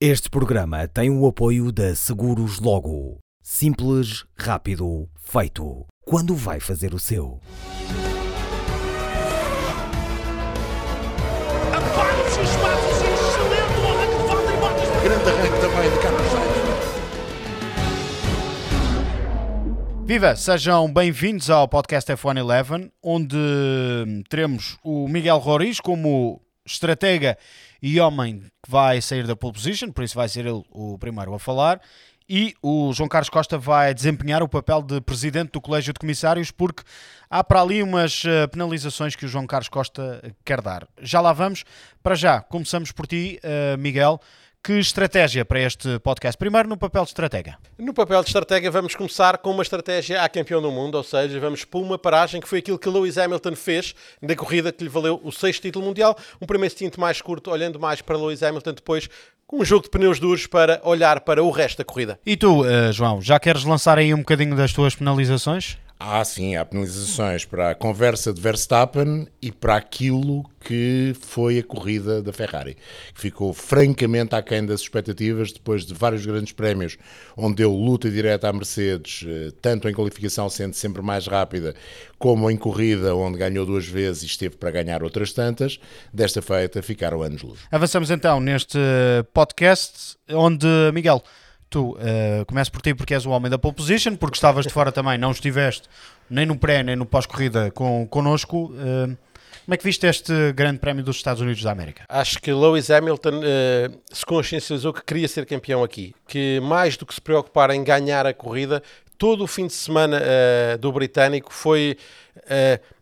Este programa tem o apoio da Seguros Logo. Simples, rápido, feito. Quando vai fazer o seu? Abate-se os passos, excelente de volta e botas. Grande arranque também de Carlos Sainz. Viva! Sejam bem-vindos ao podcast F1 Eleven, onde teremos o Miguel Roriz como estratega e homem que vai sair da pole position, por isso vai ser ele o primeiro a falar, e o João Carlos Costa vai desempenhar o papel de presidente do Colégio de Comissários, porque há para ali umas eh, penalizações que o João Carlos Costa quer dar. Já lá vamos. Para já, começamos por ti, eh, Miguel. Que estratégia para este podcast? Primeiro no papel de estratega. No papel de estratégia, vamos começar com uma estratégia à campeão do mundo, ou seja, vamos por uma paragem que foi aquilo que Lewis Hamilton fez na corrida que lhe valeu o sexto título mundial. Um primeiro stint mais curto, olhando mais para Lewis Hamilton, depois com um jogo de pneus duros para olhar para o resto da corrida. E tu, eh, João, já queres lançar aí um bocadinho das tuas penalizações? Ah, sim, há penalizações para a conversa de Verstappen e para aquilo que foi a corrida da Ferrari, que ficou francamente aquém das expectativas depois de vários grandes prémios, onde deu luta direta à Mercedes, eh, tanto em qualificação sendo sempre mais rápida, como em corrida, onde ganhou duas vezes e esteve para ganhar outras tantas. Desta feita, ficaram anos-luz. Avançamos então neste podcast, onde, Miguel, tu uh, começo por ti porque és o homem da pole position, porque estavas de fora também, não estiveste nem no pré nem no pós-corrida com, connosco. Uh, como é que viste este grande prémio dos Estados Unidos da América? Acho que Lewis Hamilton eh, se consciencializou que queria ser campeão aqui, que mais do que se preocupar em ganhar a corrida, todo o fim de semana eh, do britânico foi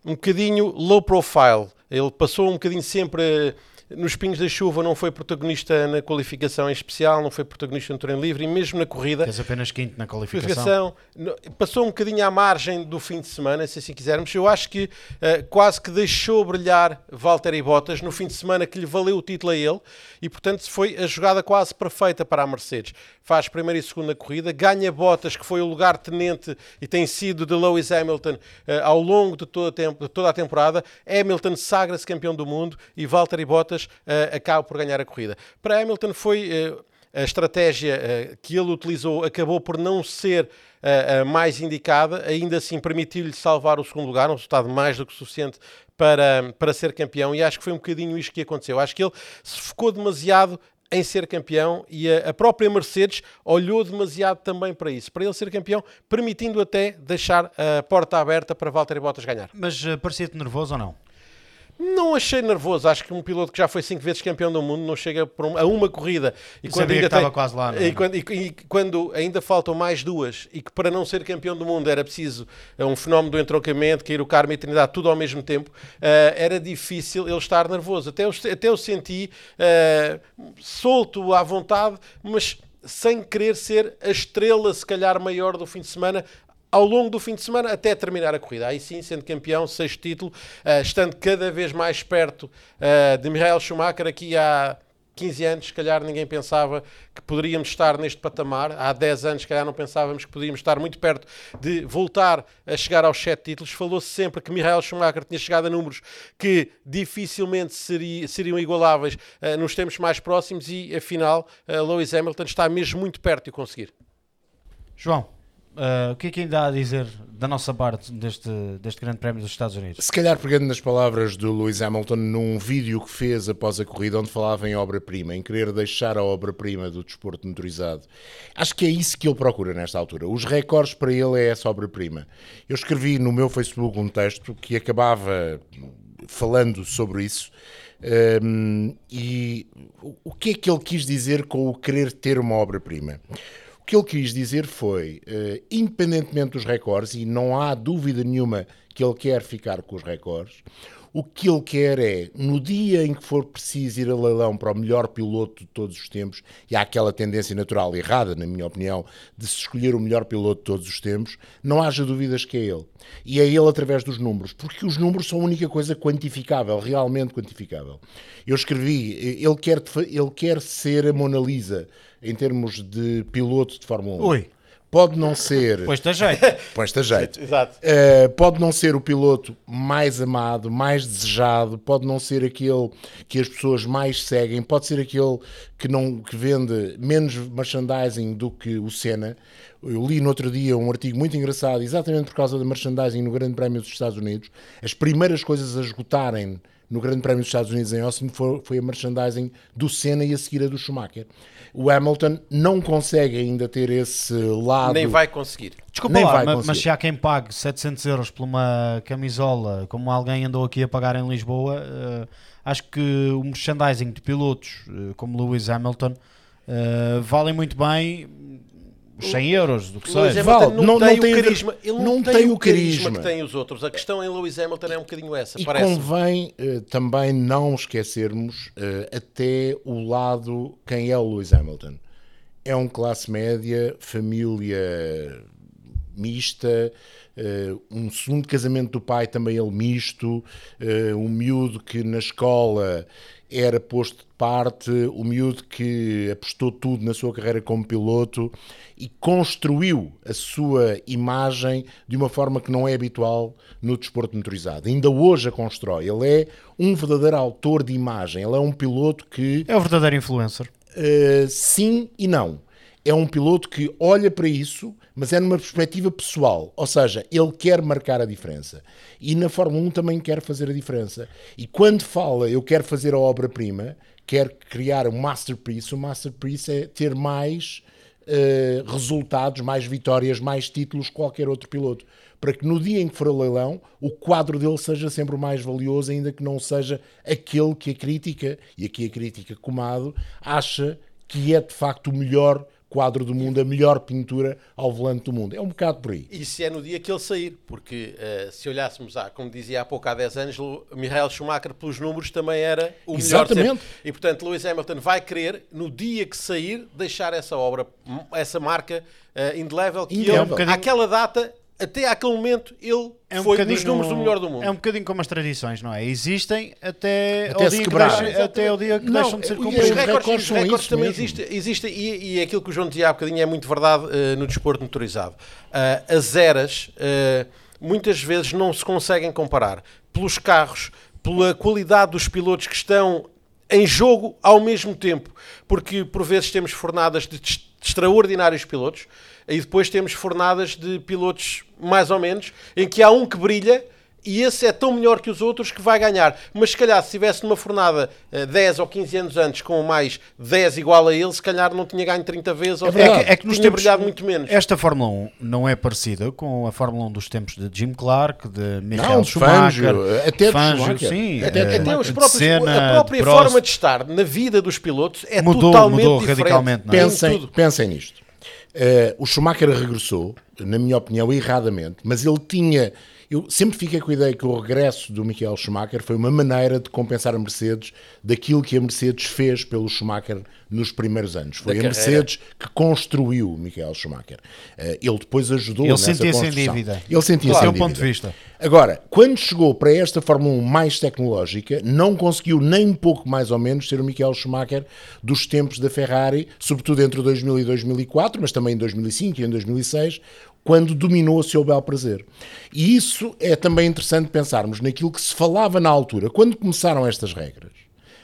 um bocadinho low profile. Ele passou um bocadinho sempre nos pingos da chuva, não foi protagonista na qualificação em especial, não foi protagonista no treino livre e mesmo na corrida. Fez apenas quinto na qualificação. Qualificação, passou um bocadinho à margem do fim de semana, se assim quisermos. Eu acho que eh, quase que deixou brilhar Valtteri Bottas no fim de semana que lhe valeu o título a ele e, portanto, foi a jogada quase perfeita para a Mercedes. Faz primeira e segunda corrida, ganha Bottas, que foi o lugar tenente e tem sido de Lewis Hamilton eh, ao longo de toda a, tempo- de toda a temporada. Hamilton sagra-se campeão do mundo e Valtteri Bottas eh, acaba por ganhar a corrida. Para Hamilton foi. eh, a estratégia eh, que ele utilizou acabou por não ser a mais indicada, ainda assim permitiu-lhe salvar o segundo lugar, um resultado mais do que suficiente para, para ser campeão, e acho que foi um bocadinho isto que aconteceu. Acho que ele se focou demasiado em ser campeão e a, própria Mercedes olhou demasiado também para isso, para ele ser campeão, permitindo até deixar a porta aberta para Valtteri Bottas ganhar. Mas parecia-te nervoso ou não? Não achei nervoso. Acho que um piloto que já foi cinco vezes campeão do mundo não chega um- a uma corrida. E, sabia que estava quase lá, não é? E quando, e- e quando ainda faltam mais duas e que para não ser campeão do mundo era preciso eh, um fenómeno do entroncamento, cair o Carmo e a Trindade, tudo ao mesmo tempo, eh, era difícil ele estar nervoso. Até eu, até eu senti eh, solto à vontade, mas sem querer ser a estrela, se calhar, maior do fim de semana, ao longo do fim de semana até terminar a corrida. Aí sim, sendo campeão, sexto título, eh, estando cada vez mais perto eh, de Michael Schumacher aqui há 15 anos, se calhar ninguém pensava que poderíamos estar neste patamar. Há 10 anos, se calhar não pensávamos que podíamos estar muito perto de voltar a chegar aos 7 títulos. Falou-se sempre que Michael Schumacher tinha chegado a números que dificilmente seria- seriam igualáveis eh, nos tempos mais próximos e, afinal, eh, Lewis Hamilton está mesmo muito perto de conseguir. João, uh, o que é que ainda há a dizer da nossa parte deste, deste grande prémio dos Estados Unidos? Se calhar pegando nas palavras do Lewis Hamilton num vídeo que fez após a corrida onde falava em obra-prima, em querer deixar a obra-prima do desporto motorizado. Acho que é isso que ele procura nesta altura. Os recordes para ele é essa obra-prima. Eu escrevi no meu Facebook um texto que acabava falando sobre isso. hum, e o que é que ele quis dizer com o querer ter uma obra-prima? O que ele quis dizer foi, eh, independentemente dos recordes, e não há dúvida nenhuma que ele quer ficar com os recordes, o que ele quer é, no dia em que for preciso ir a leilão para o melhor piloto de todos os tempos, e há aquela tendência natural, errada, na minha opinião, de se escolher o melhor piloto de todos os tempos, não haja dúvidas que é ele. E é ele através dos números, porque os números são a única coisa quantificável, realmente quantificável. Eu escrevi, ele quer, ele quer ser a Mona Lisa em termos de piloto de Fórmula 1. Ui. Pode não ser. Pois está jeito. Põe-te a jeito. Exato. Uh, pode não ser o piloto mais amado, mais desejado, pode não ser aquele que as pessoas mais seguem, pode ser aquele que, não, que vende menos merchandising do que o Senna. Eu li no outro dia um artigo muito engraçado, exatamente por causa da merchandising no Grande Prémio dos Estados Unidos. As primeiras coisas a esgotarem no Grande Prémio dos Estados Unidos em Austin foi, foi a merchandising do Senna e a seguir a do Schumacher. O Hamilton não consegue ainda ter esse lado. Nem vai conseguir. Desculpa Nem lá, vai ma- conseguir. mas se há quem pague 700 euros por uma camisola, como alguém andou aqui a pagar em Lisboa, eh, acho que o merchandising de pilotos eh, como Lewis Hamilton eh, valem muito bem 100 euros, do que Lewis seja. Val, não, não- tem o carisma. Ele não, não tem, tem o carisma carisma. que tem os outros. A questão em Lewis Hamilton é um bocadinho essa. E parece. convém eh, também não esquecermos eh, até o lado quem é o Lewis Hamilton. É um classe média, família mista, eh, um segundo casamento do pai também ele misto, eh, um miúdo que na escola era posto de parte, o miúdo que apostou tudo na sua carreira como piloto e construiu a sua imagem de uma forma que não é habitual no desporto motorizado. Ainda hoje a constrói. Ele é um verdadeiro autor de imagem. Ele é um piloto que É o verdadeiro influencer. Uh, sim e não. É um piloto que olha para isso, mas é numa perspectiva pessoal. Ou seja, ele quer marcar a diferença. E na Fórmula 1 também quer fazer a diferença. E quando fala, eu quero fazer a obra-prima, quer criar um masterpiece, o masterpiece é ter mais uh, resultados, mais vitórias, mais títulos que qualquer outro piloto. Para que no dia em que for o leilão, o quadro dele seja sempre o mais valioso, ainda que não seja aquele que a crítica, e aqui a crítica comado, acha que é de facto o melhor quadro do mundo, a melhor pintura ao volante do mundo. É um bocado por aí. Isso é no dia que ele sair, porque eh, se olhássemos, há, como dizia há pouco, há 10 anos, Michael Schumacher, pelos números, também era o melhor Exatamente. E portanto, Lewis Hamilton vai querer, no dia que sair, deixar essa obra, essa marca uh, indelével, que ele, É um bocadinho- àquela data, até àquele momento, ele É um foi nos números do melhor do mundo. É um bocadinho como as tradições, não é? Existem até, Até ao, dia quebrar. até ao dia que Não, deixam de ser e Os cumpridos. recordes, os recordes isso também mesmo. existem, existem e, e aquilo que o João dizia há bocadinho é muito verdade eh, no desporto motorizado. Ah, as eras eh, muitas vezes não se conseguem comparar pelos carros, pela qualidade dos pilotos que estão em jogo ao mesmo tempo, porque por vezes temos fornadas de, de extraordinários pilotos e depois temos fornadas de pilotos mais ou menos, em que há um que brilha e esse é tão melhor que os outros que vai ganhar. Mas se calhar se tivesse numa fornada eh, 10 ou 15 anos antes com mais 10 igual a ele, se calhar não tinha ganho 30 vezes ou verdade. É que, é que nos tinha tempos, brilhado muito menos. Esta Fórmula 1 não é parecida com a Fórmula 1 dos tempos de Jim Clark, de Michael Não, de Schumacher, Fangio, até Fangio, Schumacher. sim, Até- eh, Até os próprios, Senna, a própria Prost. forma de estar na vida dos pilotos é Mudou- totalmente mudou diferente. radicalmente, não é? Em Pensem, tudo. pensem nisto. Eh, o Schumacher regressou, na minha opinião, erradamente, mas ele tinha. Eu sempre fiquei com a ideia que o regresso do Michael Schumacher foi uma maneira de compensar a Mercedes daquilo que a Mercedes fez pelo Schumacher nos primeiros anos. Foi Da a carreira. Mercedes que construiu o Michael Schumacher. Eh, ele depois ajudou Ele nessa sentia-se em dívida. Ele sentia-se Claro. em seu ponto dívida. de vista. Agora, quando chegou para esta Fórmula 1 mais tecnológica, não conseguiu nem um pouco mais ou menos ser o Michael Schumacher dos tempos da Ferrari, sobretudo entre 2000 e 2004, mas também em 2005 e em 2006, quando dominou a seu bel prazer. E isso é também interessante pensarmos naquilo que se falava na altura, quando começaram estas regras,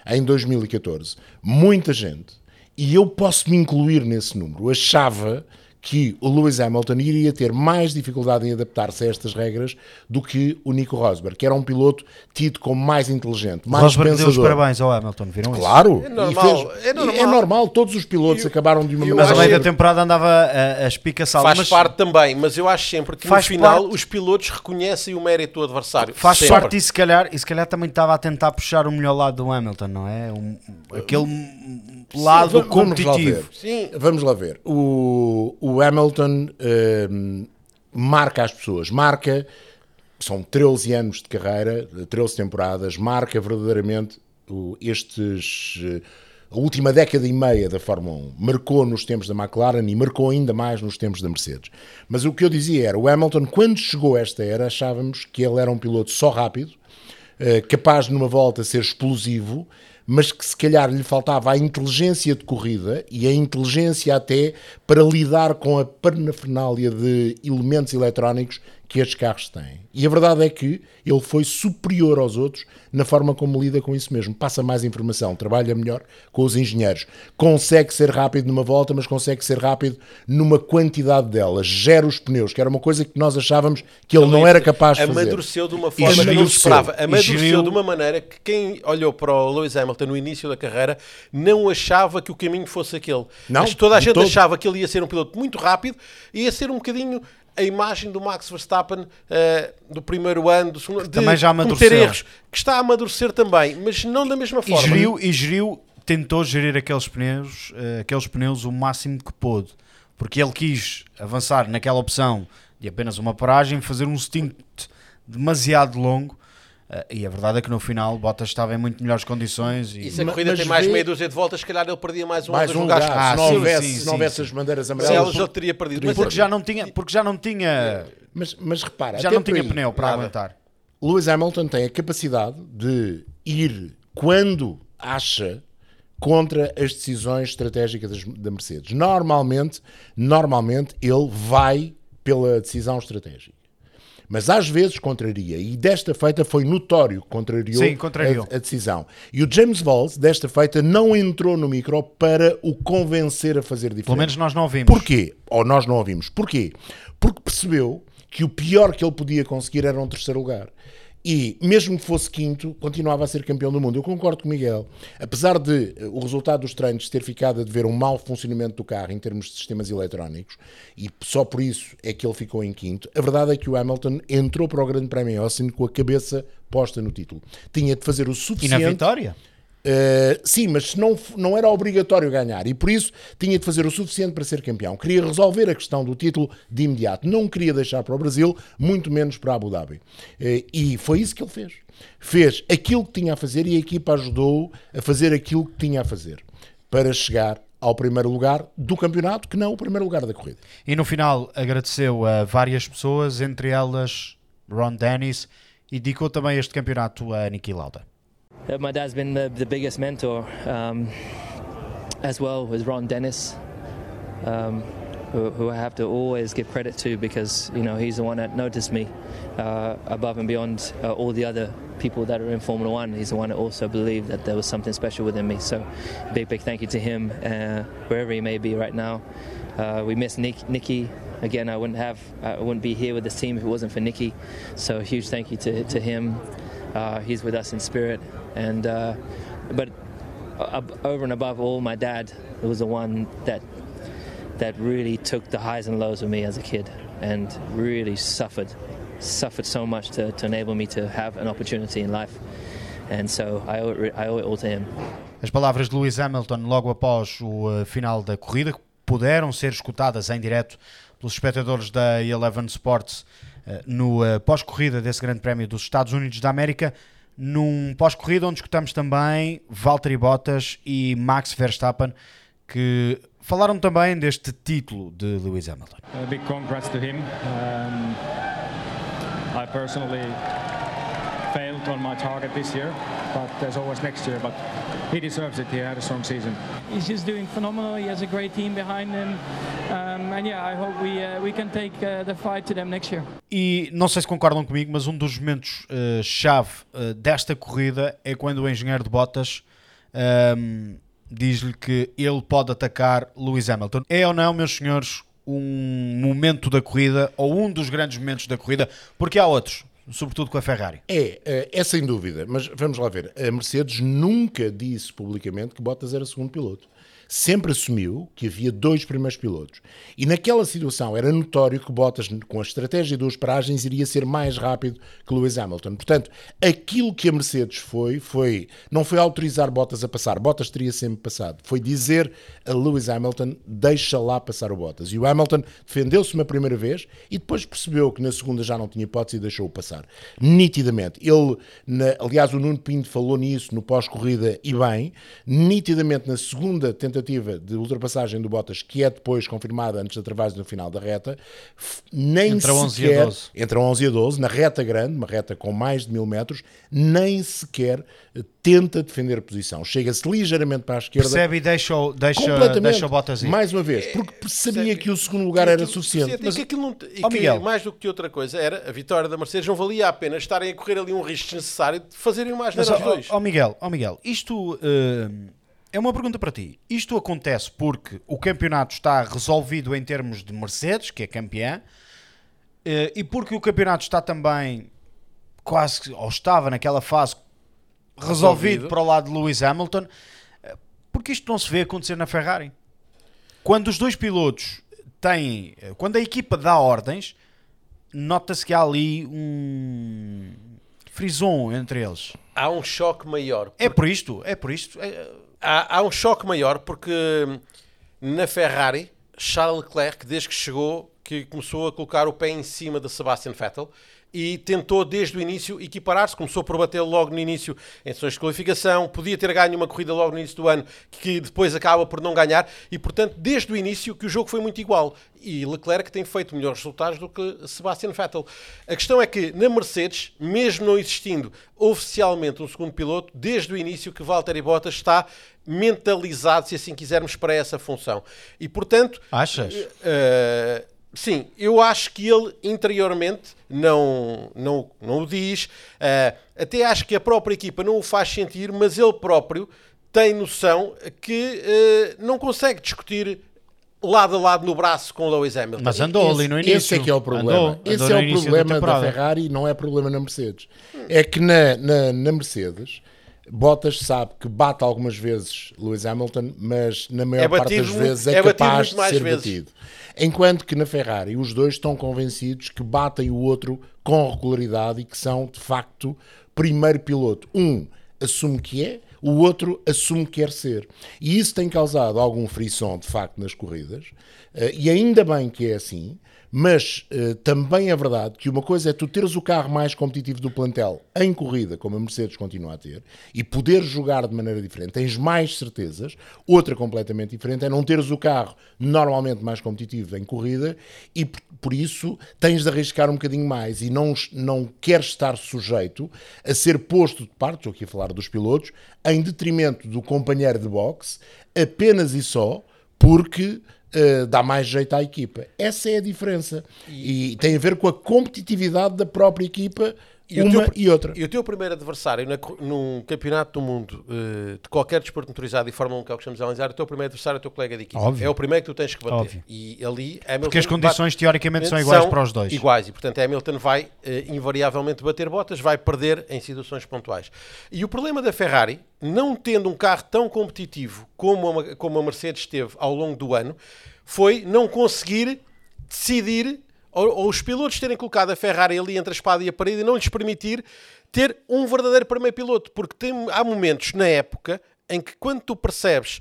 em 2014, muita gente, e eu posso me incluir nesse número, achava que o Lewis Hamilton iria ter mais dificuldade em adaptar-se a estas regras do que o Nico Rosberg, que era um piloto tido como mais inteligente, mais Rosberg deu os pensador. parabéns ao Hamilton, viram isso? Claro, É normal, é normal. normal, todos os pilotos Eu- acabaram de uma eu Mas a maneira. meio da temporada andava a, a espicaçá-lo. Faz mas parte também, mas eu acho sempre que Faz no final parte. os pilotos reconhecem o mérito do adversário. Faz Sempre. parte e se, calhar, e se calhar também estava a tentar puxar o melhor lado do Hamilton, não é? Um- aquele lado Va- vamos lá competitivo. ver. Sim. Vamos lá ver. O, o Hamilton hum, marca as pessoas, marca, são 13 anos de carreira, 13 temporadas, marca verdadeiramente o- estes. eh, A última década e meia da Fórmula 1 marcou nos tempos da McLaren e marcou ainda mais nos tempos da Mercedes. Mas o que eu dizia era: o Hamilton, quando chegou a esta era, achávamos que ele era um piloto só rápido, eh, capaz de numa volta ser explosivo, mas que se calhar lhe faltava a inteligência de corrida e a inteligência até para lidar com a parafernália de elementos eletrónicos que estes carros têm. E a verdade é que ele foi superior aos outros na forma como lida com isso mesmo. Passa mais informação, trabalha melhor com os engenheiros, consegue ser rápido numa volta, mas consegue ser rápido numa quantidade delas, gera os pneus, que era uma coisa que nós achávamos que ele não era capaz de fazer. Amadureceu de uma forma que não esperava. Amadureceu geriu- de uma maneira que quem olhou para o Lewis Hamilton no início da carreira não achava que o caminho fosse aquele. Não, Mas toda a gente todo. achava que ele ia ser um piloto muito rápido e ia ser um bocadinho a imagem do Max Verstappen eh, do primeiro ano, do segundo, de também já amadureceu. erros, que está a amadurecer também, mas não da mesma E forma. geriu, e geriu, tentou gerir aqueles pneus, eh, aqueles pneus o máximo que pôde. Porque ele quis avançar naquela opção de apenas uma paragem, fazer um stint demasiado longo. Eh, e a verdade é que no final Bottas estava em muito melhores condições. E, E se a corrida mas tem mais vê- meia dúzia de voltas, se calhar ele perdia mais um mais um lugar, Ah, se não houvesse, sim, se não houvesse sim. as bandeiras amarelas. ele já teria perdido. porque, Mas- já não tinha, porque já não tinha, Mas, mas repara, já não tinha aí, pneu para nada. aguentar. Lewis Hamilton tem a capacidade de ir quando acha contra as decisões estratégicas da Mercedes. Normalmente, normalmente ele vai pela decisão estratégica. Mas às vezes contraria, e desta feita foi notório que contrariou, Sim, contrariou. A, a decisão. E o James Valls, desta feita, não entrou no micro para o convencer a fazer diferente. Pelo menos nós não ouvimos. Porquê? Ou nós não ouvimos. Porquê? Porque percebeu que o pior que ele podia conseguir era um terceiro lugar. E, mesmo que fosse quinto, continuava a ser campeão do mundo. Eu concordo com o Miguel. Apesar de eh, o resultado dos treinos ter ficado a dever um mau funcionamento do carro em termos de sistemas eletrónicos, e só por isso é que ele ficou em quinto, a verdade é que o Hamilton entrou para o Grande Prémio em Austin com a cabeça posta no título. Tinha de fazer o E suficiente... na vitória? Uh, sim, mas não, não era obrigatório ganhar e por isso tinha de fazer o suficiente para ser campeão. Queria resolver a questão do título de imediato. Não queria deixar para o Brasil, muito menos para Abu Dhabi. Uh, e foi isso que ele fez. Fez aquilo que tinha a fazer e a equipa ajudou a fazer aquilo que tinha a fazer para chegar ao primeiro lugar do campeonato, que não o primeiro lugar da corrida. E no final agradeceu a várias pessoas, entre elas Ron Dennis, e dedicou também este campeonato a Niki Lauda. Uh, my dad's been the, the biggest mentor, um, as well as Ron Dennis, um, who, who I have to always give credit to because you know he's the one that noticed me uh, above and beyond uh, all the other people that are in Formula One. He's the one that also believed that there was something special within me. So, big big thank you to him uh, wherever he may be right now. Uh, we miss Nick, Nicky. Again, I wouldn't have, I wouldn't be here with this team if it wasn't for Nicky. So, huge thank you to, to him. Uh, he's with us in spirit, and uh, but ab- over and above all, my dad was the one that that really took the highs and lows with me as a kid, and really suffered, suffered so much to, to enable me to have an opportunity in life. And so I owe it, I owe it all to him. As palavras de Lewis Hamilton logo após o eh, final da corrida puderam ser escutadas em direto pelos espectadores da Eleven Sports no eh, pós-corrida desse Grande Prémio dos Estados Unidos da América, num pós-corrida onde escutamos também Valtteri Bottas e Max Verstappen que falaram também deste título de Lewis Hamilton. A big congrats to him. Um, I personally failed on my target this year, but there's always next year. But he deserves it. He had a strong season. he's just doing phenomenal. He has a great team behind him, um, and yeah, I hope we uh, we can take uh, the fight to them next year. E não sei se concordam comigo, mas um dos momentos eh, chave eh, desta corrida é quando o engenheiro de Bottas ehm, diz-lhe que ele pode atacar Lewis Hamilton. É ou não, meus senhores, um momento da corrida ou um dos grandes momentos da corrida? Porque há outros, sobretudo com a Ferrari. É, é, é sem dúvida, mas vamos lá ver. A Mercedes nunca disse publicamente que Bottas era segundo piloto. Sempre assumiu que havia dois primeiros pilotos. E naquela situação era notório que Bottas, com a estratégia duas paragens, iria ser mais rápido que Lewis Hamilton. Portanto, aquilo que a Mercedes foi, foi não foi autorizar Bottas a passar. Bottas teria sempre passado. Foi dizer a Lewis Hamilton, deixa lá passar o Bottas. E o Hamilton defendeu-se uma primeira vez e depois percebeu que na segunda já não tinha hipótese e deixou-o passar. Nitidamente. Ele, na- aliás, o Nuno Pinto falou nisso no pós-corrida e bem, nitidamente na segunda tentativa tentativa de ultrapassagem do Bottas, que é depois confirmada antes da travagem no final da reta, nem Entre 11 e sequer, 12. entre 11 e 12, na reta grande, uma reta com mais de mil metros, nem sequer eh, tenta defender a posição. Chega-se ligeiramente para a esquerda. Percebe e deixa, o- deixa, deixa o Bottas ir. Mais uma vez, porque sabia que o segundo lugar era suficiente. Mas que aquilo não, e Ó, que Miguel. mais do que outra coisa era a vitória da Mercedes não valia a pena estarem a correr ali um risco desnecessário de fazerem mais nada ó, aos dois. ó, Miguel, ó Miguel, isto eh, é uma pergunta para ti. Isto acontece porque o campeonato está resolvido em termos de Mercedes, que é campeã, eh, e porque o campeonato está também quase, ou estava naquela fase resolvido, Resolvido. para o lado de Lewis Hamilton, eh, porque isto não se vê acontecer na Ferrari. Quando os dois pilotos têm, eh, quando a equipa dá ordens, nota-se que há ali um frison entre eles. Há um choque maior. É por isto, é por isto. É- Há, há um choque maior porque hum, na Ferrari, Charles Leclerc, desde que chegou, que começou a colocar o pé em cima de Sebastian Vettel e tentou desde o início equiparar-se, começou por bater logo no início em sessões de qualificação, podia ter ganho uma corrida logo no início do ano, que depois acaba por não ganhar, e portanto, desde o início que o jogo foi muito igual. E Leclerc tem feito melhores resultados do que Sebastian Vettel. A questão é que na Mercedes, mesmo não existindo oficialmente um segundo piloto, desde o início que Valtteri Bottas está mentalizado, se assim quisermos, para essa função. E portanto, Achas? Uh, sim, eu acho que ele interiormente não, não, não o diz. Uh, até acho que a própria equipa não o faz sentir, mas ele próprio tem noção que uh, não consegue discutir lado a lado no braço com o Lewis Hamilton. Mas andou ali no início. Esse é que é o problema. Andou, Esse andou é no o início problema da, temporada. Ferrari e não é problema na Mercedes. É que na, na, na Mercedes, Bottas sabe que bate algumas vezes Lewis Hamilton, mas na maior É parte das vezes é, é capaz de ser vezes. batido. Enquanto que na Ferrari os dois estão convencidos que batem o outro com regularidade e que são, de facto, primeiro piloto. Um assume que é, o outro assume que quer ser. E isso tem causado algum frisson, de facto, nas corridas. Eh, E ainda bem que é assim, mas eh, também é verdade que uma coisa é tu teres o carro mais competitivo do plantel em corrida, como a Mercedes continua a ter, e poder jogar de maneira diferente, tens mais certezas. Outra completamente diferente é não teres o carro normalmente mais competitivo em corrida e por, por isso tens de arriscar um bocadinho mais e não, não queres estar sujeito a ser posto de parte, estou aqui a falar dos pilotos, em detrimento do companheiro de boxe, apenas e só porque uh, dá mais jeito à equipa. Essa é a diferença. E, tem a ver com a competitividade da própria equipa, o uma teu- e outra. E o teu primeiro adversário na num campeonato do mundo eh, de qualquer desporto motorizado e Fórmula 1 que é o que estamos a analisar, o teu primeiro adversário é o teu colega de equipe. Óbvio. É o primeiro que tu tens que bater. Óbvio. E ali Hamilton Porque as condições bate- teoricamente são iguais para os dois. Iguais, e portanto Hamilton vai eh, invariavelmente bater botas, vai perder em situações pontuais. E o problema da Ferrari, não tendo um carro tão competitivo como a, como a Mercedes teve ao longo do ano, foi não conseguir decidir, ou, ou os pilotos terem colocado a Ferrari ali entre a espada e a parede e não lhes permitir ter um verdadeiro primeiro piloto. Porque tem, há momentos na época em que quando tu percebes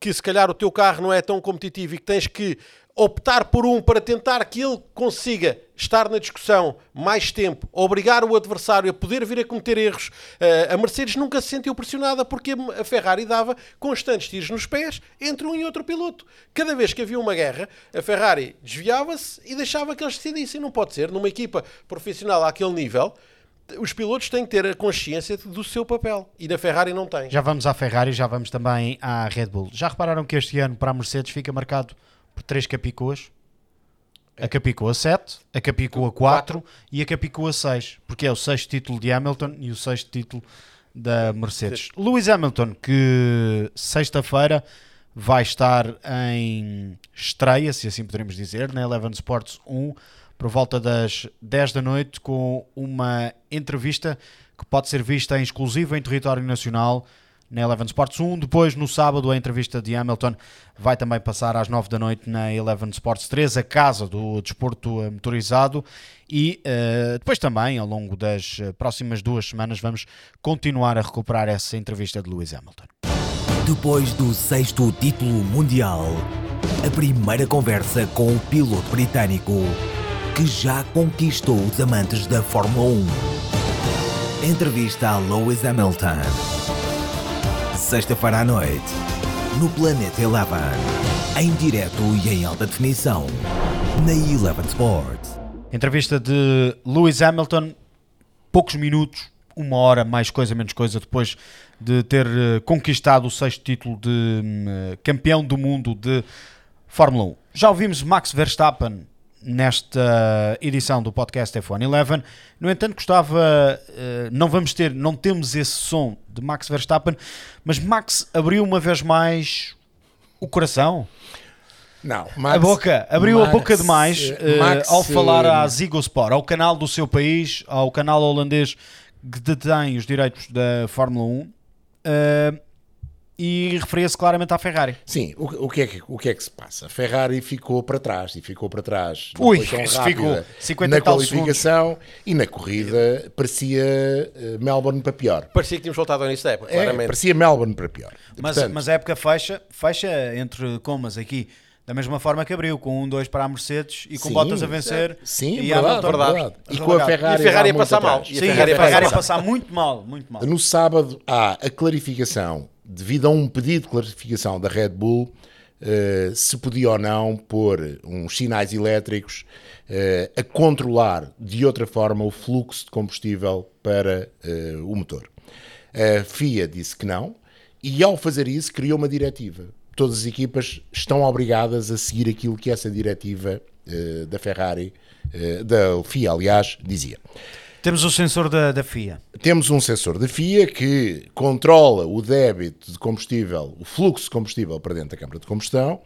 que se calhar o teu carro não é tão competitivo e que tens que optar por um para tentar que ele consiga estar na discussão mais tempo, obrigar o adversário a poder vir a cometer erros. Eh, a Mercedes nunca se sentiu pressionada porque a Ferrari dava constantes tiros nos pés entre um e outro piloto. Cada vez que havia uma guerra, a Ferrari desviava-se e deixava que eles decidissem. Não pode ser. Numa equipa profissional àquele nível, os pilotos têm que ter a consciência do seu papel. E na Ferrari não têm. Já vamos à Ferrari, já vamos também à Red Bull. Já repararam que este ano para a Mercedes fica marcado por três Capicoas? A Capicua 7, a Capicua 4 e a Capicua 6, porque é o sexto título de Hamilton e o sexto título da Mercedes. Lewis Hamilton, que sexta-feira vai estar em estreia, se assim poderemos dizer, na Eleven Sports 1, por volta das 10 da noite, com uma entrevista que pode ser vista em exclusivo em território nacional na Eleven Sports 1. Depois, no sábado, a entrevista de Hamilton vai também passar às 9 da noite na Eleven Sports 3, a casa do desporto eh, motorizado. E eh, depois também, ao longo das eh, próximas duas semanas, vamos continuar a recuperar essa entrevista de Lewis Hamilton. Depois do sexto título mundial, a primeira conversa com o piloto britânico que já conquistou os amantes da Fórmula 1. Entrevista a Lewis Hamilton. Sexta-feira à noite, no Planeta Eleven. Em direto e em alta definição. Na Eleven Sports. Entrevista de Lewis Hamilton, poucos minutos, uma hora, mais coisa, menos coisa, depois de ter eh, conquistado o sexto título de hum, eh, campeão do mundo de Fórmula 1. Já ouvimos Max Verstappen nesta edição do podcast F1 Eleven. No entanto, gostava, eh, não vamos ter, não temos esse som de Max Verstappen, mas Max abriu uma vez mais o coração. Não, a Max- boca, abriu a Max, boca demais eh, eh, Max, ao falar à Zigosport, ao canal do seu país, ao canal holandês que detém os direitos da Fórmula 1 eh, e referia-se claramente à Ferrari. Sim, o, o que é que, o que é que se passa? A Ferrari ficou para trás e ficou para trás. Não Ui, ficou 50 e na qualificação e na corrida parecia eh, Melbourne para pior. Parecia que tínhamos voltado ao início da época, É, claramente. parecia Melbourne para pior. Mas, Portanto, mas a época fecha, fecha entre comas aqui. Da mesma forma que abriu, com um, dois para a Mercedes e com Sim, Bottas a vencer. Sim, e verdade, Hamilton verdade. E com a. Ferrari, E a Ferrari muito passar mal. E a Sim, Ferrari a Ferrari ia passar. passar muito mal, muito mal. No sábado há a clarificação, devido a um pedido de clarificação da Red Bull, eh, se podia ou não pôr uns sinais elétricos eh, a controlar de outra forma o fluxo de combustível para eh, o motor. A FIA disse que não e ao fazer isso criou uma diretiva. Todas as equipas estão obrigadas a seguir aquilo que essa diretiva eh, da Ferrari, eh, da FIA aliás, dizia. Temos o sensor da, da FIA. Temos um sensor da FIA que controla o débito de combustível, o fluxo de combustível para dentro da câmara de combustão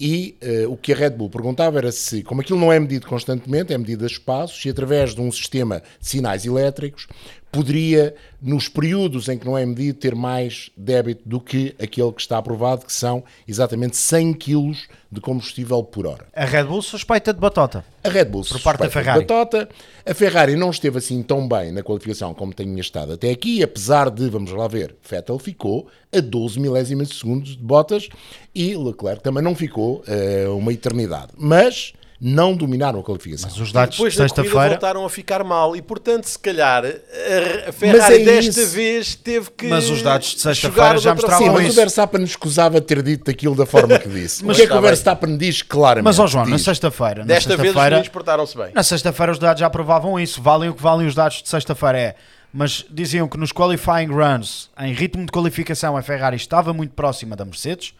e eh, o que a Red Bull perguntava era se, como aquilo não é medido constantemente, é medido a espaços, se através de um sistema de sinais elétricos poderia, nos períodos em que não é medido, ter mais débito do que aquele que está aprovado, que são exatamente 100 kg de combustível por hora. A Red Bull suspeita de batota. A Red Bull Por parte da de batota. A Ferrari não esteve assim tão bem na qualificação como tinha estado até aqui, apesar de, vamos lá ver, Vettel ficou a 12 milésimas de segundos de botas e Leclerc também não ficou eh, uma eternidade. Mas não dominaram a qualificação. Mas os dados de Depois corrida sexta-feira. voltaram a ficar mal e, portanto, se calhar a- Ferrari é desta isso. vez teve que. Mas os dados de sexta-feira de já mostravam Sim, mas o Verstappen escusava de ter dito aquilo da forma que disse. Mas o que é que o bem. Verstappen diz claramente? Mas, ó João, na Diz, sexta-feira. na Desta vez os sexta-feira- meninos portaram-se bem. Na sexta-feira os dados já provavam isso. Valem o que valem os dados de sexta-feira é. Mas diziam que nos qualifying runs, em ritmo de qualificação, a Ferrari estava muito próxima da Mercedes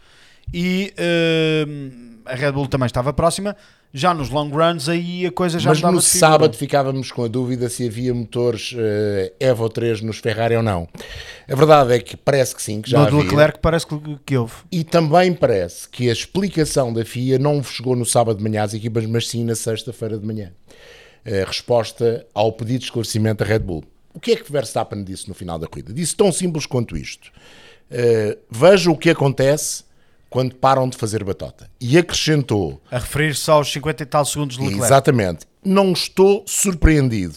e hum, a Red Bull também estava próxima. Já nos long runs aí a coisa já Mas no sábado ficávamos com a dúvida se havia motores eh, Evo 3 nos Ferrari ou não. A verdade é que parece que sim, que já No havia. Leclerc parece que, que houve. E também parece que a explicação da FIA não chegou no sábado de manhã às equipas, mas sim na sexta-feira de manhã. A resposta ao pedido de esclarecimento da Red Bull. O que é que Verstappen disse no final da corrida? Disse tão simples quanto isto. Uh, veja o que acontece quando param de fazer batota. E acrescentou, A referir-se aos 50 e tal segundos de Leclerc. exatamente, não estou surpreendido.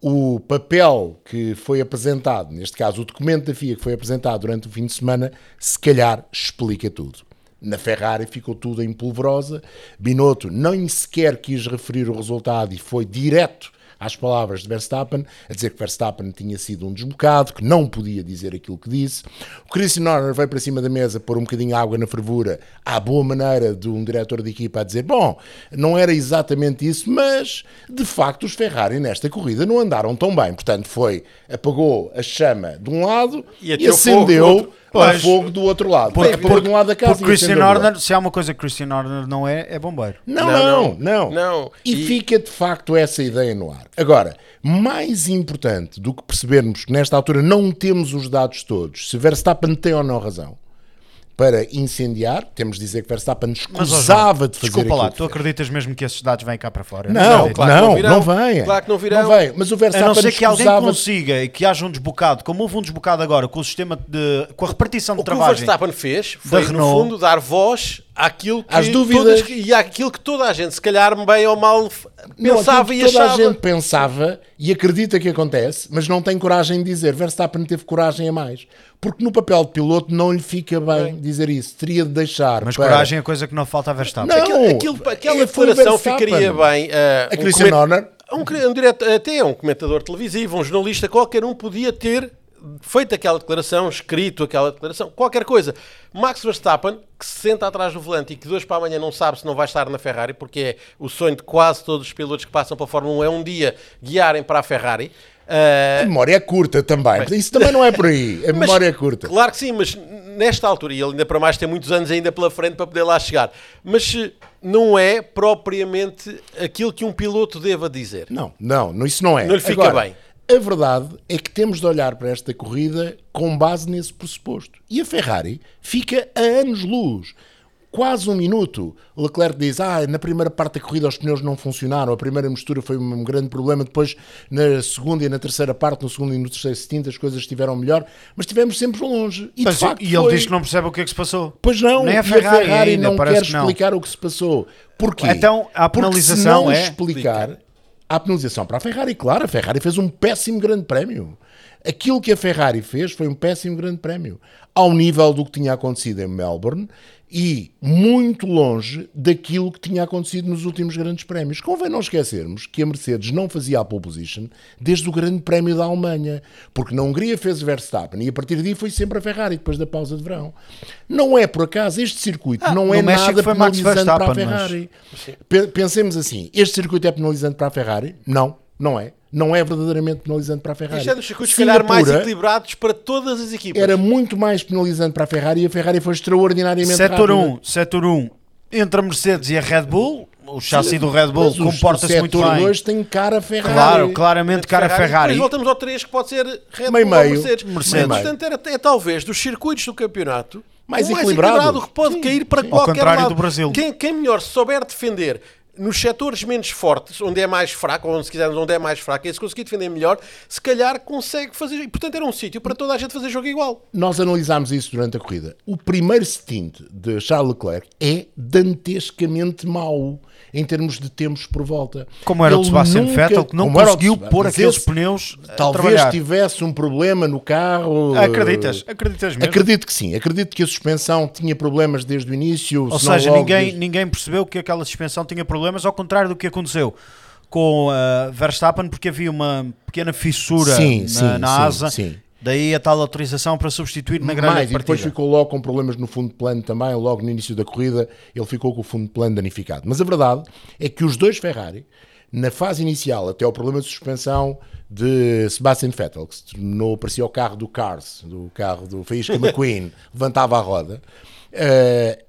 O papel que foi apresentado, neste caso o documento da FIA que foi apresentado durante o fim de semana, se calhar explica tudo. Na Ferrari ficou tudo em polvorosa. Binotto nem sequer quis referir o resultado e foi direto às palavras de Verstappen, a dizer que Verstappen tinha sido um desbocado, que não podia dizer aquilo que disse. O Christian Horner veio para cima da mesa pôr um bocadinho de água na fervura, à boa maneira de um diretor de equipa a dizer: bom, não era exatamente isso, mas de facto os Ferrari nesta corrida não andaram tão bem. Portanto, foi, apagou a chama de um lado E e, acendeu Pois. fogo do outro lado. Porque, É, pôr de um lado da casa porque Christian. Horner, se há uma coisa que Christian Horner não é, é bombeiro. Não, Não, não, não. não. Não. E, E- fica de facto essa ideia no ar. Agora, mais importante do que percebermos que nesta altura não temos os dados todos, se Verstappen tem ou não razão para incendiar, temos de dizer que Verstappen escusava de fazer Desculpa lá, tu acreditas mesmo que esses dados vêm cá para fora? Não, acredito. claro não, não virão. não vem. Claro que não virão. Não vem. Mas o A Verstappen não ser que alguém consiga e que haja um desbocado, como houve um desbocado agora, com o sistema de. com a repartição de O que o. Verstappen fez foi, no fundo, dar voz àquilo que Às dúvidas. todas- e àquilo que toda a gente, se calhar bem ou mal, Não, pensava aquilo e toda achava. a gente pensava e acredita que acontece, mas não tem coragem de dizer. Verstappen teve coragem a mais. Porque no papel de piloto não lhe fica bem dizer isso. Teria de deixar. Mas para- coragem é coisa que não falta a Verstappen. Não, Aquilo, aquilo- aquela é, o declaração ficaria bem uh, A Christian coment- Horner. um, um direto, até um comentador televisivo, um jornalista qualquer um podia ter feito aquela declaração, escrito aquela declaração, qualquer coisa. Max Verstappen, que se senta atrás do volante e que de hoje para amanhã não sabe se não vai estar na Ferrari, porque é o sonho de quase todos os pilotos que passam para a Fórmula 1 é um dia guiarem para a Ferrari. A memória é curta também. Isso também não é por aí. A Mas, memória é curta. Claro que sim, mas nesta altura, e ele ainda para mais tem muitos anos ainda pela frente para poder lá chegar, mas eh, não é propriamente aquilo que um piloto deva dizer. Não, não, não, isso não é. Não lhe fica Agora, bem. A verdade é que temos de olhar para esta corrida com base nesse pressuposto. E a Ferrari fica a anos-luz. Quase um minuto. Leclerc diz: Ah, na primeira parte da corrida os pneus não funcionaram, a primeira mistura foi um grande problema. Depois, na segunda e na terceira parte, no segundo e no terceiro stint, as coisas estiveram melhor, mas estivemos sempre longe. E, de Mas, facto, e ele foi. diz que não percebe o que é que se passou. Pois não, Nem e a Ferrari ainda, não quer que não. explicar o que se passou. Porquê? Então, a Porque penalização se não é- explicar, há penalização para a Ferrari, claro, a Ferrari fez um péssimo grande prémio. Aquilo que a Ferrari fez foi um péssimo grande prémio, ao nível do que tinha acontecido em Melbourne e muito longe daquilo que tinha acontecido nos últimos grandes prémios. Convém não esquecermos que a Mercedes não fazia a pole position desde o grande prémio da Alemanha, porque na Hungria fez Verstappen e a partir daí foi sempre a Ferrari, depois da pausa de verão. Não é por acaso, este circuito Ah, não é nada penalizante para a mas- Ferrari. Pe- Pensemos assim: este circuito é penalizante para a Ferrari? Não, não é. Não é verdadeiramente penalizante para a Ferrari. Isto é dos circuitos, se calhar, mais equilibrados para todas as equipas. Era muito mais penalizante para a Ferrari e a Ferrari foi extraordinariamente Setor rápida. 1, setor 1, entre a Mercedes e a Red Bull, o chassi do Red Bull comporta-se o muito setor bem. 2 tem cara Ferrari. Claro, claramente cara Ferrari. Depois voltamos ao 3, que pode ser Red Meio Bull ou meio. Mercedes. Mercedes. Portanto, era, é talvez dos circuitos do campeonato Mais o equilibrado. que pode Sim, cair para sim. qualquer Ao contrário lado. do Brasil. Quem, quem melhor souber defender nos setores menos fortes, onde é mais fraco, ou se quisermos, onde é mais fraco, e se conseguir defender melhor, se calhar consegue fazer. E, portanto, era um sítio para toda a gente fazer jogo igual. Nós analisámos isso durante a corrida. O primeiro stint de Charles Leclerc é dantescamente mau em termos de tempos por volta. Como era o Ele Sebastian nunca- Vettel, que não como era o conseguiu pôr aqueles esse pneus a Talvez tivesse um problema no carro. Acreditas? eh, Acreditas mesmo? Acredito que sim. Acredito que a suspensão tinha problemas desde o início. Ou seja, ninguém, desde- ninguém percebeu que aquela suspensão tinha problemas, ao contrário do que aconteceu com uh, Verstappen, porque havia uma pequena fissura Sim, na, sim, na asa. sim. Daí a tal autorização para substituir na grelha Mais, de e depois partida. ficou logo com problemas no fundo de plano também, logo no início da corrida, ele ficou com o fundo de plano danificado. Mas a verdade é que os dois Ferrari, na fase inicial, até ao problema de suspensão de Sebastian Vettel, que se tornou, parecia o carro do Cars, do carro do Faísca McQueen, levantava a roda, eh,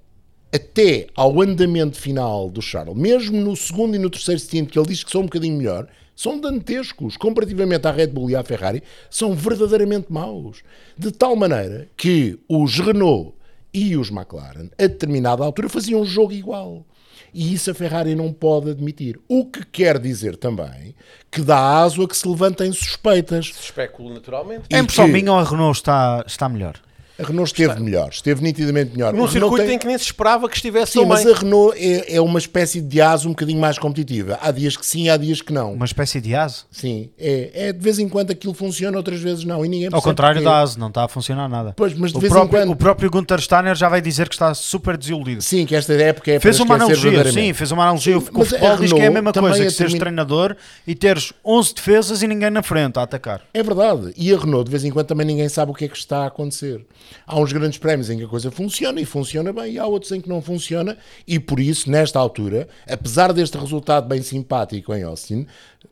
até ao andamento final do Charles, mesmo no segundo e no terceiro stint, que ele diz que são um bocadinho melhor, são dantescos. Comparativamente à Red Bull e à Ferrari, são verdadeiramente maus. De tal maneira que os Renault e os McLaren, a determinada altura, faziam um jogo igual. E isso a Ferrari não pode admitir. O que quer dizer também que dá aso a que se levantem suspeitas. Especulo naturalmente. A E impressão que- minha ou a Renault está, está melhor? A Renault esteve melhor, esteve nitidamente melhor. Num circuito tem- em que nem se esperava que estivesse Sim, tão mas bem. a Renault é, é uma espécie de asa um bocadinho mais competitiva. Há dias que sim, há dias que não. Uma espécie de asa? Sim, é, é de vez em quando aquilo funciona, outras vezes não. E ninguém Ao contrário porquê. da asa, não está a funcionar nada. Pois, mas de o, vez em próprio, quando- o próprio Gunther Steiner já vai dizer que está super desiludido. Sim, que esta época é Fez para uma analogia, sim, fez uma analogia Sim, o futebol, diz que é a mesma coisa que seres termi- treinador e teres 11 defesas e ninguém na frente a atacar. É verdade. E a Renault, de vez em quando, também ninguém sabe o que é que está a acontecer. Há uns grandes prémios em que a coisa funciona e funciona bem, e há outros em que não funciona, e por isso, nesta altura, apesar deste resultado bem simpático em Austin,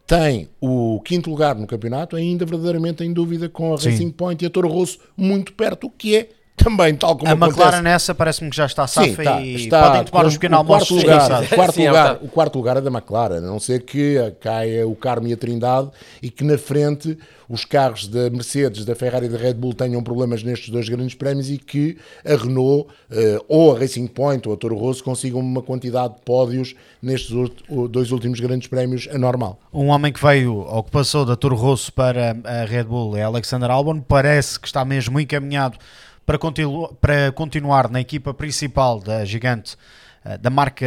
tem o quinto lugar no campeonato ainda verdadeiramente em dúvida com a Sim. Racing Point e a Toro Rosso muito perto, o que é também tal como a acontece. McLaren nessa parece-me que já está safa Sim, está, e está podem tomar os pequenos o quarto almoços lugar, o quarto Sim, é lugar, o quarto lugar é da McLaren, a não ser que caia o Carmo e a Trindade e que na frente os carros da Mercedes, da Ferrari e da Red Bull tenham problemas nestes dois grandes prémios e que a Renault eh, ou a Racing Point ou a Toro Rosso consigam uma quantidade de pódios nestes dois últimos grandes prémios anormal. Um homem que veio ou que passou da Toro Rosso para a Red Bull é Alexander Albon, parece que está mesmo encaminhado para, continu para continuar na equipa principal da gigante, eh, da marca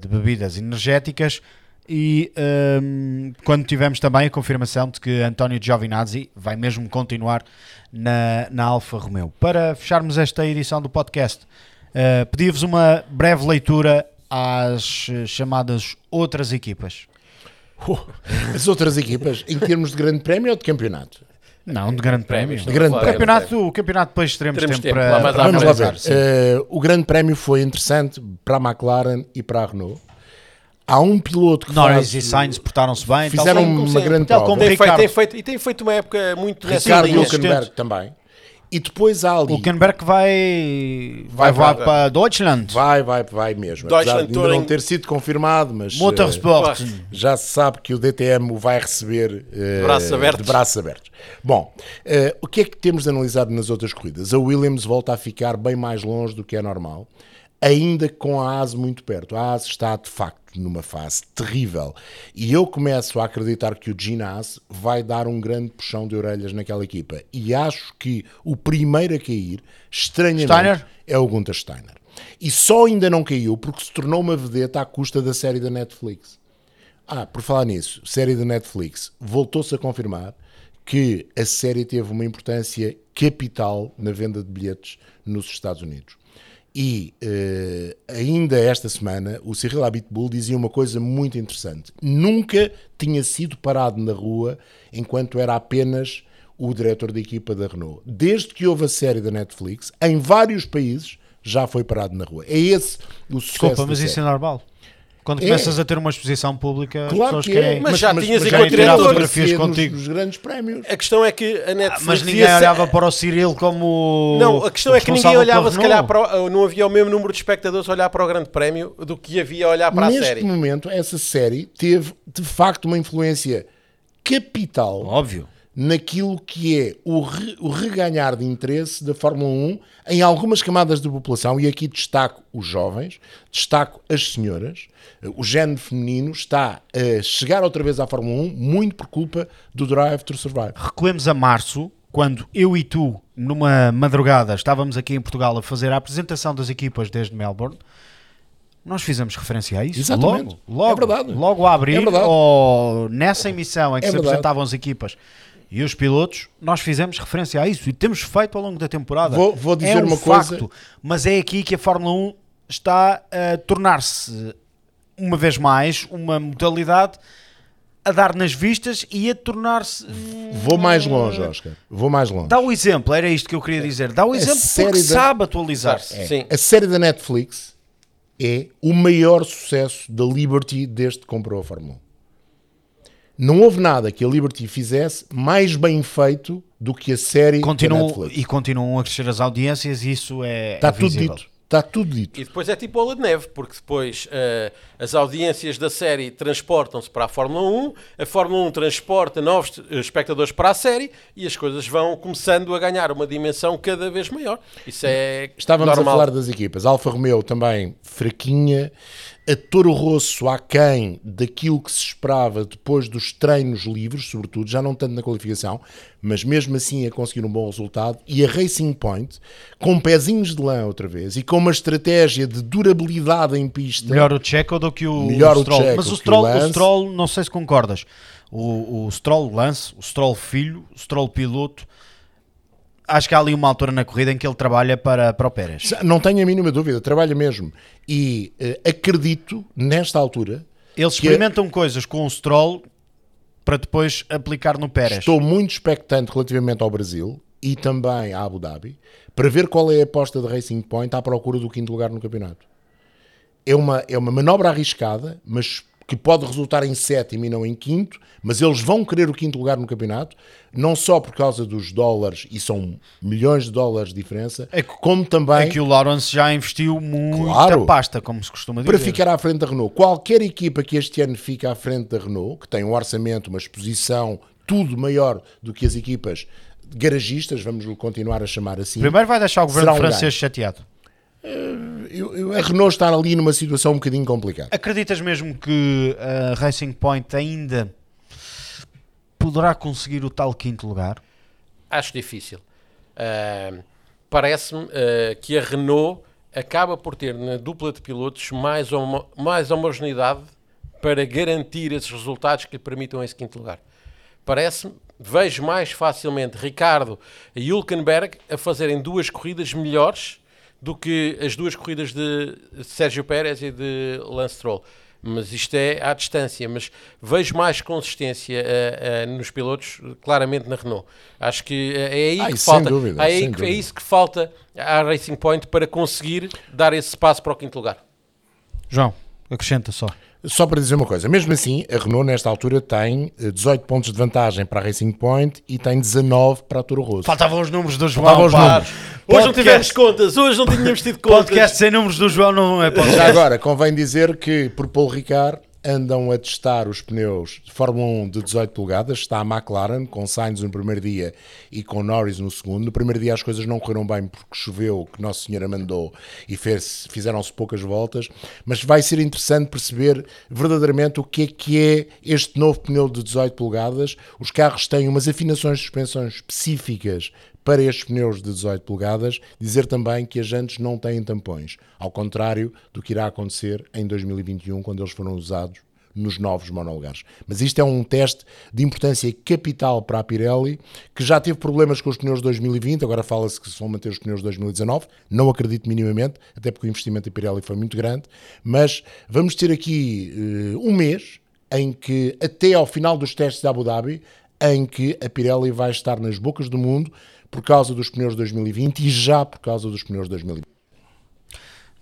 de bebidas energéticas. E ehm, quando tivemos também a confirmação de que António Giovinazzi vai mesmo continuar na, na Alfa Romeo. Para fecharmos esta edição do podcast, eh, pedi-vos uma breve leitura às eh, chamadas outras equipas. As outras equipas, em termos de grande prémio ou de campeonato? Não, de grande prémio. Prémios, De grande O prémio. campeonato, o campeonato depois teremos, Teremos tempo, tempo, para, lá Vamos lá ver. Eh, o grande prémio foi interessante para a McLaren e para a Renault. Há um piloto que Norris faz, e Sainz portaram-se bem. tal fizeram como uma sempre. grande Tal prova. Tem feito, tem feito, e tem feito uma época muito Ricardo. Hülkenberg também. E depois há ali. O Hülkenberg vai, Vai, vai voar vai. para Deutschland. Vai, vai, vai mesmo. Deutschland Apesar de ainda não ter sido confirmado, mas Motorsport. já se sabe que o DTM o vai receber eh, Braços abertos. de braços abertos. Bom, eh, o que é que temos analisado nas outras corridas? A Williams volta a ficar bem mais longe do que é normal, ainda com a AS muito perto. A AS está de facto numa fase terrível e eu começo a acreditar que o Ginás vai dar um grande puxão de orelhas naquela equipa e acho que o primeiro a cair, estranhamente, Steiner? é o Gunther Steiner. E só ainda não caiu porque se tornou uma vedeta à custa da série da Netflix. Ah, por falar nisso, série da Netflix, voltou-se a confirmar que a série teve uma importância capital na venda de bilhetes nos Estados Unidos. E eh, ainda esta semana, o Cyril Abitbull dizia uma coisa muito interessante. Nunca tinha sido parado na rua enquanto era apenas o diretor da equipa da Renault. Desde que houve a série da Netflix, em vários países, já foi parado na rua. É esse o sucesso Desculpa, mas isso é normal. Quando É. começas a ter uma exposição pública, as Claro pessoas que querem. é. Mas já tinhas mas enquanto diretor. aparecia fotografias nos- contigo. Nos grandes prémios. A questão é que a Netflix. Mas ninguém ser- olhava para o Cyril como. Não, a questão é que ninguém olhava, se calhar, para o- não havia o mesmo número de espectadores a olhar para o Grande Prémio do que havia a olhar para Neste a série. momento, essa série teve de facto uma influência capital Óbvio. Naquilo que é o, re- o reganhar de interesse da Fórmula 1 em algumas camadas da população, e aqui destaco os jovens, destaco as senhoras. O género feminino está a chegar outra vez à Fórmula 1 muito por culpa do Drive to Survive. Recuemos a março, quando eu e tu, numa madrugada, estávamos aqui em Portugal a fazer a apresentação das equipas desde Melbourne. Nós fizemos referência a isso. Exatamente. Logo, logo, É verdade. logo a abrir, É ou nessa emissão em que É se verdade. apresentavam as equipas e os pilotos, nós fizemos referência a isso e temos feito ao longo da temporada. Vou- vou dizer é um uma coisa- facto, mas é aqui que a Fórmula 1 está a tornar-se uma vez mais uma modalidade a dar nas vistas e a tornar-se Vou mais longe, Oscar. Vou mais longe. Dá o exemplo, era isto que eu queria dizer. Dá o exemplo série porque da- sabe atualizar-se. É. Sim. A série da Netflix é o maior sucesso da Liberty desde que comprou a Fórmula 1. Não houve nada que a Liberty fizesse mais bem feito do que a série da Continuam, Netflix. e continuam a crescer as audiências e isso é, Está é tudo visível. dito. Está tudo dito. E depois é tipo bola de neve, porque depois eh, as audiências da série transportam-se para a Fórmula 1, a Fórmula 1 transporta novos eh, espectadores para a série e as coisas vão começando a ganhar uma dimensão cada vez maior. Isso é Estávamos normal. a falar das equipas. Alfa Romeo também fraquinha. A Toro Rosso aquém daquilo que se esperava depois dos treinos livres, sobretudo, já não tanto na qualificação, mas mesmo assim a conseguir um bom resultado. E a Racing Point, com pezinhos de lã outra vez e com uma estratégia de durabilidade em pista. Melhor o Checo do que o, Melhor o Stroll. Checo Mas o o Stroll, o, Lance. Stroll, não sei se concordas. O, o Stroll Lance, o Stroll filho, o Stroll piloto. Acho que há ali uma altura na corrida em que ele trabalha para, para o Pérez. Não tenho a mínima dúvida, trabalha mesmo. E eh, acredito, nesta altura, Eles experimentam coisas com o Stroll para depois aplicar no Pérez. Estou muito expectante relativamente ao Brasil e também à Abu Dhabi para ver qual é a aposta da Racing Point à procura do quinto lugar no campeonato. É uma, é uma manobra arriscada, mas que pode resultar em sétimo e não em quinto, mas eles vão querer o quinto lugar no campeonato, não só por causa dos dólares, e são milhões de dólares de diferença, É que- como também É que o Lawrence já investiu muita Claro. pasta, como se costuma dizer. para ficar à frente da Renault. Qualquer equipa que este ano fica à frente da Renault, que tem um orçamento, uma exposição, tudo maior do que as equipas garagistas, vamos continuar a chamar assim. Primeiro vai deixar o governo um francês chateado. Eu- eu- a Renault está ali numa situação um bocadinho complicada. Acreditas mesmo que a Racing Point ainda poderá conseguir o tal quinto lugar? Acho difícil. Ah, Parece-me ah, que a Renault acaba por ter na dupla de pilotos mais, homo mais homogeneidade para garantir esses resultados que lhe permitam esse quinto lugar. Parece-me, vejo mais facilmente Ricardo e Hülkenberg a fazerem duas corridas melhores do que as duas corridas de Sérgio Pérez e de Lance Stroll. mas isto é à distância. Mas vejo mais consistência uh, uh, nos pilotos, claramente na Renault. Acho que é aí Ah, que falta. dúvida, é, aí que- é isso que falta à Racing Point para conseguir dar esse passo para o quinto lugar. João, acrescenta só. Só para dizer uma coisa, mesmo assim, a Renault nesta altura tem eh, 18 pontos de vantagem para a Racing Point e tem 19 para a Toro Rosso. Faltavam os números do João. Faltavam os pá. números. Hoje não tivemos contas, hoje não tínhamos tido contas. Podcast sem números do João não é podcast. Já agora, convém dizer que por Paul Ricard andam a testar os pneus de Fórmula 1 de 18 polegadas. Está a McLaren com Sainz no primeiro dia e com Norris no segundo. No primeiro dia as coisas não correram bem porque choveu, que Nossa Senhora mandou e fizeram-se poucas voltas. Mas vai ser interessante perceber verdadeiramente o que é que é este novo pneu de 18 polegadas. Os carros têm umas afinações de suspensão específicas para estes pneus de 18 polegadas, dizer também que as jantes não têm tampões, ao contrário do que irá acontecer em 2021, quando eles foram usados nos novos monolugares. Mas isto é um teste de importância capital para a Pirelli, que já teve problemas com os pneus de 2020, agora fala-se que se vão manter os pneus de 2019, não acredito minimamente, até porque o investimento da Pirelli foi muito grande, mas vamos ter aqui eh, um mês em que, até ao final dos testes de Abu Dhabi, em que a Pirelli vai estar nas bocas do mundo por causa dos pneus de 2020 e já por causa dos pneus de 2020.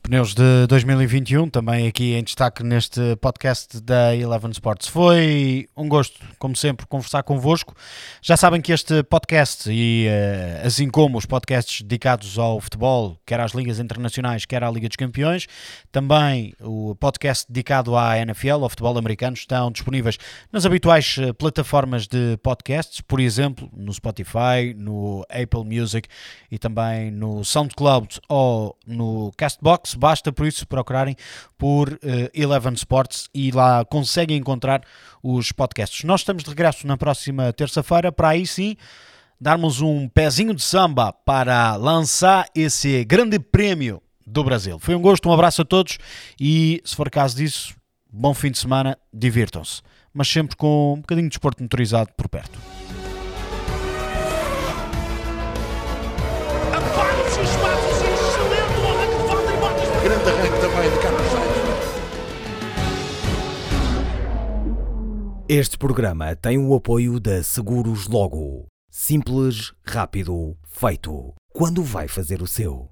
Pneus de 2021, também aqui em destaque neste podcast da Eleven Sports. Foi um gosto, como sempre, conversar convosco. Já sabem que este podcast, e eh, assim como os podcasts dedicados ao futebol, quer às ligas internacionais, quer à Liga dos Campeões, também o podcast dedicado à NFL, ao futebol americano, estão disponíveis nas habituais eh, plataformas de podcasts, por exemplo, no Spotify, no Apple Music e também no SoundCloud ou no Castbox. Basta por isso procurarem por eh, Eleven Sports e lá conseguem encontrar os podcasts. Nós estamos de regresso na próxima terça-feira para aí sim darmos um pezinho de samba para lançar esse grande prémio do Brasil. Foi um gosto, um abraço a todos e, se for caso disso, bom fim de semana, divirtam-se. Mas sempre com um bocadinho de desporto motorizado por perto. Grande arranque também de Carlos Sainz. Este programa tem o apoio da Seguros Logo. Simples, rápido, feito. Quando vai fazer o seu?